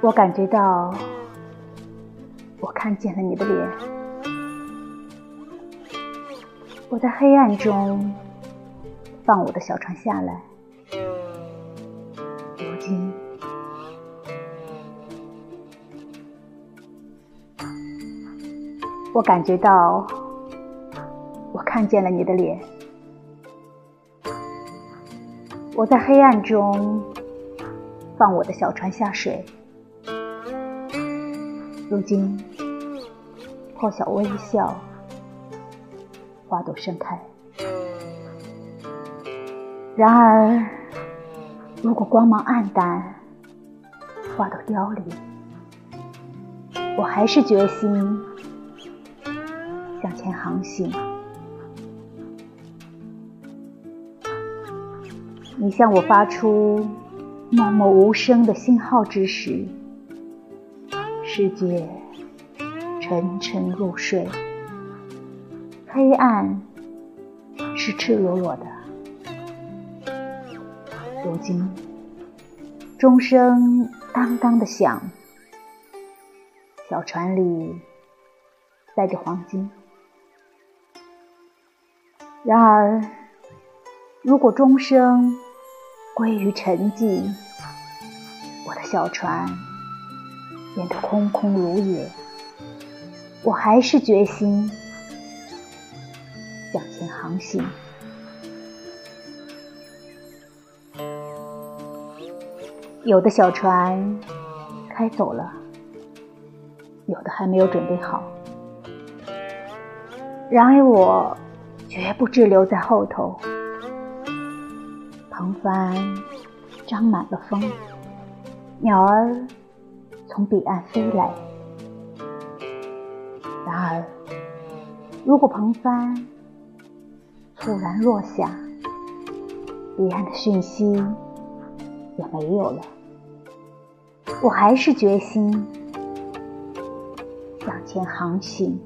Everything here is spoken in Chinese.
我感觉到，我看见了你的脸。我在黑暗中放我的小船下来。如今，我感觉到，我看见了你的脸。我在黑暗中放我的小船下水。如今，破晓微笑，花朵盛开。然而，如果光芒暗淡，花朵凋零，我还是决心向前航行。你向我发出默默无声的信号之时。世界沉沉入睡，黑暗是赤裸裸的。如今，钟声当当的响，小船里载着黄金。然而，如果钟声归于沉寂，我的小船。变得空空如也，我还是决心向前航行。有的小船开走了，有的还没有准备好。然而我绝不滞留在后头。蓬帆张满了风，鸟儿。从彼岸飞来，然而，如果鹏帆突然落下，彼岸的讯息也没有了，我还是决心向前航行。